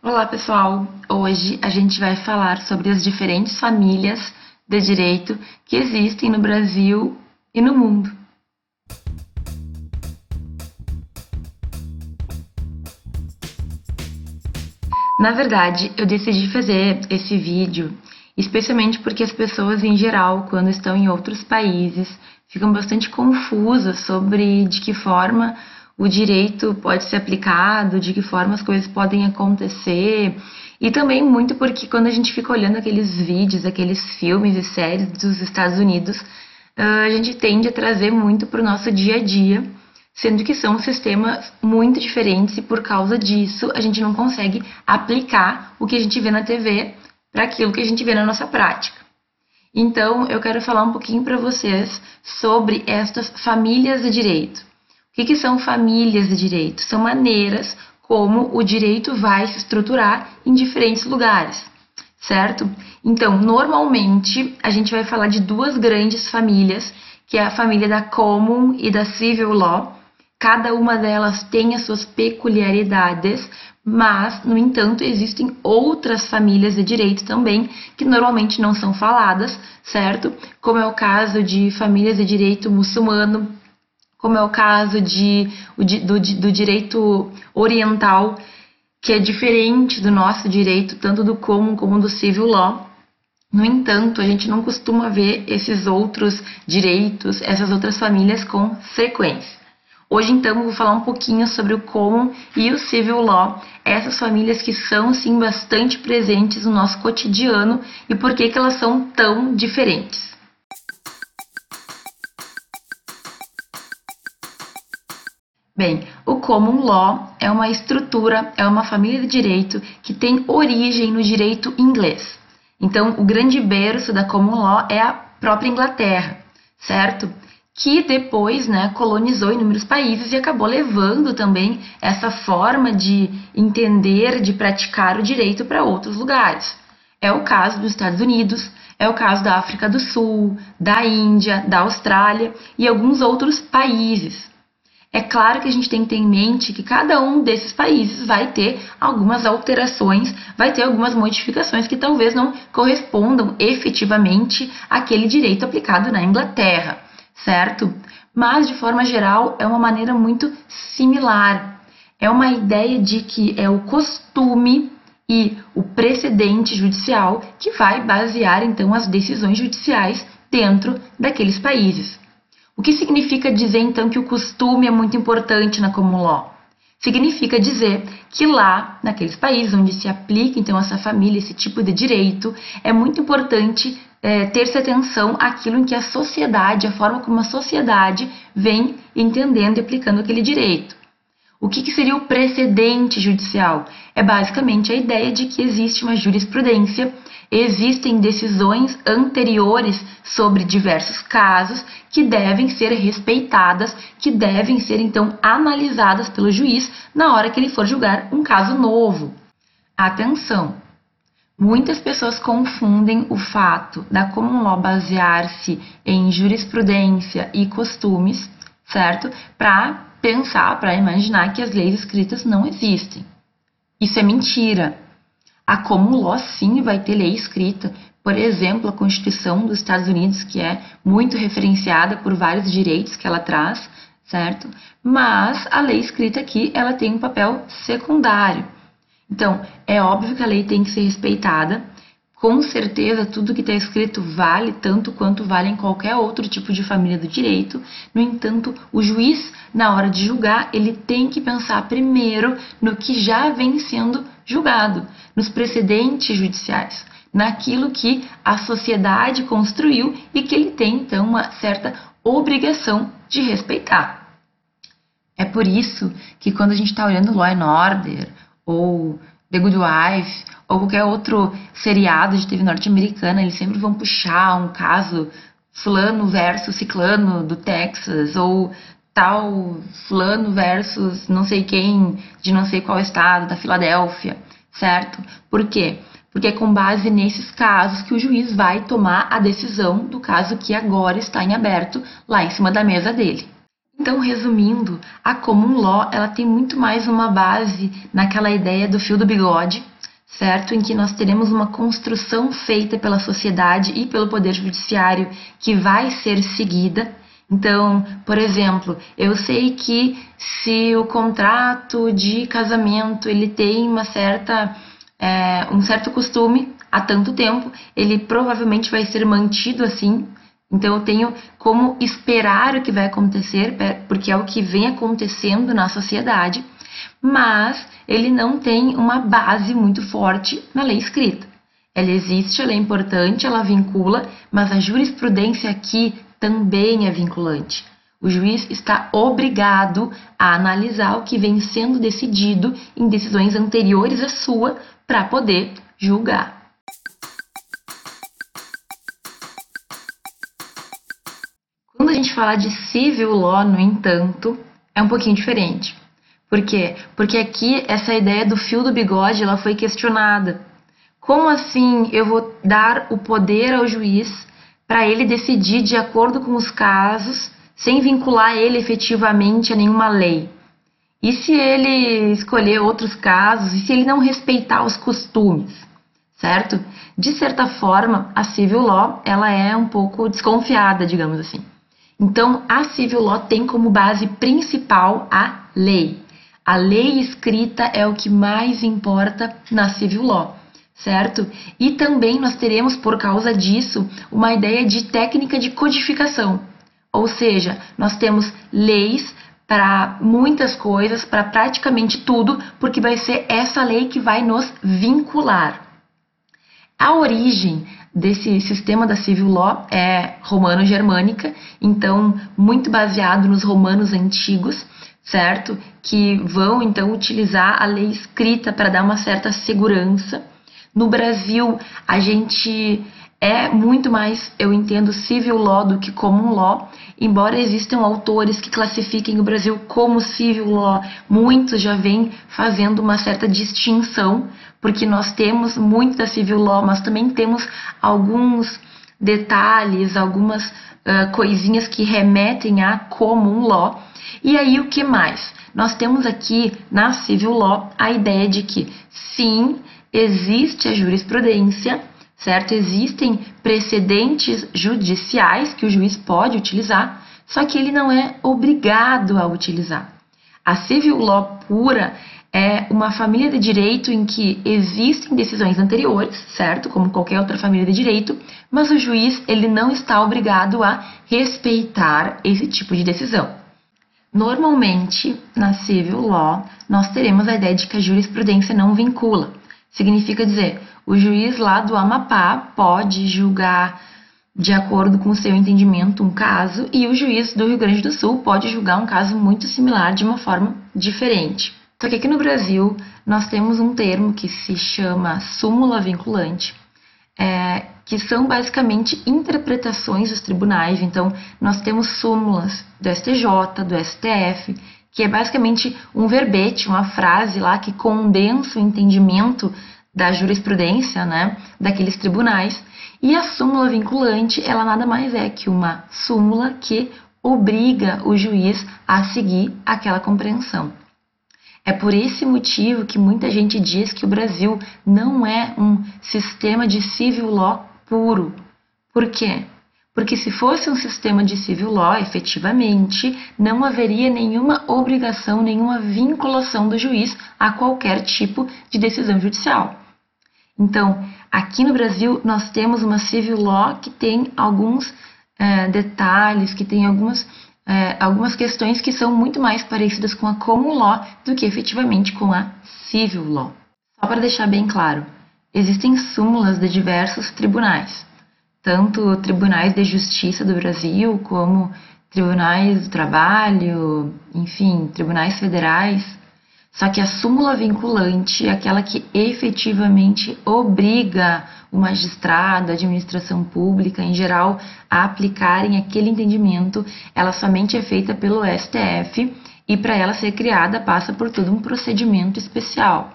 Olá, pessoal! Hoje a gente vai falar sobre as diferentes famílias de direito que existem no Brasil e no mundo. Na verdade, eu decidi fazer esse vídeo especialmente porque as pessoas em geral, quando estão em outros países, ficam bastante confusas sobre de que forma o direito pode ser aplicado, de que forma as coisas podem acontecer. E também muito porque quando a gente fica olhando aqueles vídeos, aqueles filmes e séries dos Estados Unidos, ah, a gente tende a trazer muito para o nosso dia a dia, sendo que são sistemas muito diferentes e por causa disso a gente não consegue aplicar o que a gente vê na TV para aquilo que a gente vê na nossa prática. Então, eu quero falar um pouquinho para vocês sobre estas famílias de direito. O que, são famílias de direito? São maneiras como o direito vai se estruturar em diferentes lugares, certo? Então, normalmente, a gente vai falar de duas grandes famílias, que é a família da Common e da Civil Law. Cada uma delas tem as suas peculiaridades, mas, no entanto, existem outras famílias de direito também que normalmente não são faladas, certo? Como é o caso de famílias de direito muçulmano, como é o caso de, do, do direito oriental, que é diferente do nosso direito, tanto do comum como do civil law. No entanto, a gente não costuma ver esses outros direitos, essas outras famílias com frequência. Hoje, então, vou falar um pouquinho sobre o Common e o Civil Law, essas famílias que são, sim, bastante presentes no nosso cotidiano e por que, que elas são tão diferentes. Bem, o Common Law é uma estrutura, é uma família de direito que tem origem no direito inglês. Então, o grande berço da Common Law é a própria Inglaterra, certo? que depois né, colonizou inúmeros países e acabou levando também essa forma de entender, de praticar o direito para outros lugares. É o caso dos Estados Unidos, é o caso da África do Sul, da Índia, da Austrália e alguns outros países. É claro que a gente tem que ter em mente que cada um desses países vai ter algumas alterações, vai ter algumas modificações que talvez não correspondam efetivamente àquele direito aplicado na Inglaterra certo? Mas, de forma geral, é uma maneira muito similar. É uma ideia de que é o costume e o precedente judicial que vai basear então as decisões judiciais dentro daqueles países. O que significa dizer então que o costume é muito importante na common law? Significa dizer que lá, naqueles países onde se aplica então essa família, esse tipo de direito, é muito importante é, ter-se atenção àquilo em que a sociedade, a forma como a sociedade vem entendendo e aplicando aquele direito. O que, que, seria o precedente judicial? É basicamente a ideia de que existe uma jurisprudência, existem decisões anteriores sobre diversos casos que devem ser respeitadas, que devem ser então analisadas pelo juiz na hora que ele for julgar um caso novo. Atenção! Muitas pessoas confundem o fato da common law basear-se em jurisprudência e costumes, certo? Para pensar, para imaginar que as leis escritas não existem. Isso é mentira. A common law sim vai ter lei escrita. Por exemplo, a Constituição dos Estados Unidos, que é muito referenciada por vários direitos que ela traz, certo? Mas a lei escrita aqui, ela tem um papel secundário. Então, é óbvio que a lei tem que ser respeitada. Com certeza, tudo que está escrito vale tanto quanto vale em qualquer outro tipo de família do direito. No entanto, o juiz, na hora de julgar, ele tem que pensar primeiro no que já vem sendo julgado, nos precedentes judiciais, naquilo que a sociedade construiu e que ele tem, então, uma certa obrigação de respeitar. É por isso que quando a gente está olhando Law and Order ou The Good Wife, ou qualquer outro seriado de TV norte-americana, eles sempre vão puxar um caso fulano versus ciclano do Texas, ou tal fulano versus não sei quem de não sei qual estado, da Filadélfia, certo? Por quê? Porque é com base nesses casos que o juiz vai tomar a decisão do caso que agora está em aberto lá em cima da mesa dele. Então, resumindo, a common law ela tem muito mais uma base naquela ideia do fio do bigode, certo? Em que nós teremos uma construção feita pela sociedade e pelo poder judiciário que vai ser seguida. Então, por exemplo, eu sei que se o contrato de casamento ele tem uma certa é, um certo costume há tanto tempo, ele provavelmente vai ser mantido assim. Então eu tenho como esperar o que vai acontecer, porque é o que vem acontecendo na sociedade, mas ele não tem uma base muito forte na lei escrita. Ela existe, ela é importante, ela vincula, mas a jurisprudência aqui também é vinculante. O juiz está obrigado a analisar o que vem sendo decidido em decisões anteriores à sua para poder julgar. Gente fala de civil law, no entanto, é um pouquinho diferente. Por quê? Porque aqui essa ideia do fio do bigode ela foi questionada. Como assim eu vou dar o poder ao juiz para ele decidir de acordo com os casos, sem vincular ele efetivamente a nenhuma lei? E se ele escolher outros casos? E se ele não respeitar os costumes? Certo? De certa forma, a civil law ela é um pouco desconfiada, digamos assim. Então, a civil law tem como base principal a lei. A lei escrita é o que mais importa na civil law, certo? E também nós teremos, por causa disso, uma ideia de técnica de codificação. Ou seja, nós temos leis para muitas coisas, para praticamente tudo, porque vai ser essa lei que vai nos vincular. A origem desse sistema da civil law é romano-germânica, então muito baseado nos romanos antigos, certo? Que vão então utilizar a lei escrita para dar uma certa segurança. No Brasil, a gente é muito mais, eu entendo, civil law do que common law, embora existam autores que classifiquem o Brasil como civil law, muitos já vêm fazendo uma certa distinção, porque nós temos muito da civil law, mas também temos alguns detalhes, algumas uh, coisinhas que remetem a common law. E aí o que mais? Nós temos aqui na civil law a ideia de que sim, existe a jurisprudência, certo? Existem precedentes judiciais que o juiz pode utilizar, só que ele não é obrigado a utilizar. A civil law pura é uma família de direito em que existem decisões anteriores, certo? Como qualquer outra família de direito, mas o juiz ele não está obrigado a respeitar esse tipo de decisão. Normalmente, na civil law, nós teremos a ideia de que a jurisprudência não vincula. Significa dizer, o juiz lá do Amapá pode julgar de acordo com o seu entendimento um caso e o juiz do Rio Grande do Sul pode julgar um caso muito similar de uma forma diferente. Só que aqui no Brasil nós temos um termo que se chama súmula vinculante, é, que são basicamente interpretações dos tribunais. Então, nós temos súmulas do STJ, do STF, que é basicamente um verbete, uma frase lá que condensa o entendimento da jurisprudência, né, daqueles tribunais. E a súmula vinculante, ela nada mais é que uma súmula que obriga o juiz a seguir aquela compreensão. É por esse motivo que muita gente diz que o Brasil não é um sistema de civil law puro. Por quê? Porque se fosse um sistema de civil law, efetivamente, não haveria nenhuma obrigação, nenhuma vinculação do juiz a qualquer tipo de decisão judicial. Então, aqui no Brasil, nós temos uma civil law que tem alguns é, detalhes, que tem algumas, é, algumas questões que são muito mais parecidas com a common law do que efetivamente com a civil law. Só para deixar bem claro, existem súmulas de diversos tribunais, tanto tribunais de justiça do Brasil como tribunais do trabalho, enfim, tribunais federais só que a súmula vinculante é aquela que efetivamente obriga o magistrado, a administração pública em geral, a aplicarem aquele entendimento. Ela somente é feita pelo STF e para ela ser criada passa por todo um procedimento especial.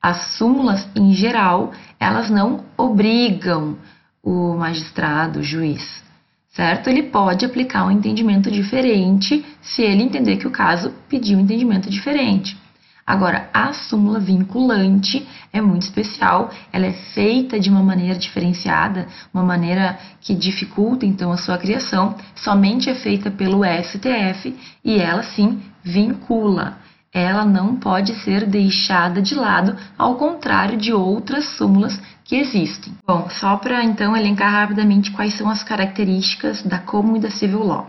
As súmulas, em geral, elas não obrigam o magistrado, o juiz, certo? Ele pode aplicar um entendimento diferente se ele entender que o caso pediu um entendimento diferente. Agora, a súmula vinculante é muito especial, ela é feita de uma maneira diferenciada, uma maneira que dificulta então a sua criação, somente é feita pelo STF e ela sim vincula. Ela não pode ser deixada de lado, ao contrário de outras súmulas que existem. Bom, só para então elencar rapidamente quais são as características da Common e da Civil Law.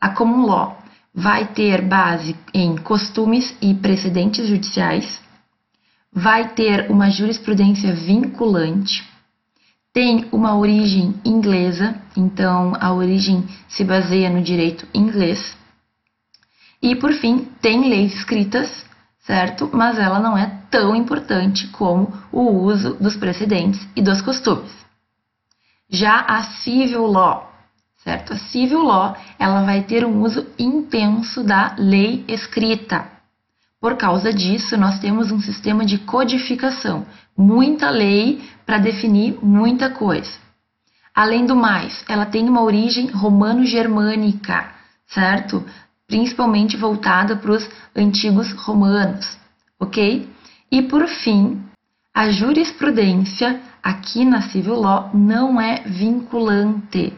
A Common Law vai ter base em costumes e precedentes judiciais, vai ter uma jurisprudência vinculante, tem uma origem inglesa, então a origem se baseia no direito inglês, e por fim tem leis escritas, certo? Mas ela não é tão importante como o uso dos precedentes e dos costumes. Já a civil law certo? A civil law, ela vai ter um uso intenso da lei escrita. Por causa disso, nós temos um sistema de codificação, muita lei para definir muita coisa. Além do mais, ela tem uma origem romano-germânica, certo? Principalmente voltada para os antigos romanos, ok? E por fim, a jurisprudência aqui na civil law não é vinculante.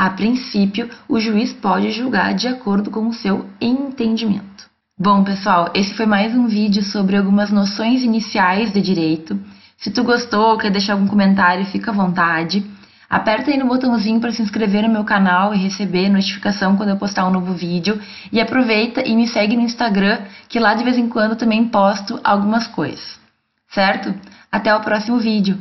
A princípio, o juiz pode julgar de acordo com o seu entendimento. Bom, pessoal, esse foi mais um vídeo sobre algumas noções iniciais de direito. Se tu gostou ou quer deixar algum comentário, fica à vontade. Aperta aí no botãozinho para se inscrever no meu canal e receber notificação quando eu postar um novo vídeo. E aproveita e me segue no Instagram, que lá de vez em quando também posto algumas coisas. Certo? Até o próximo vídeo!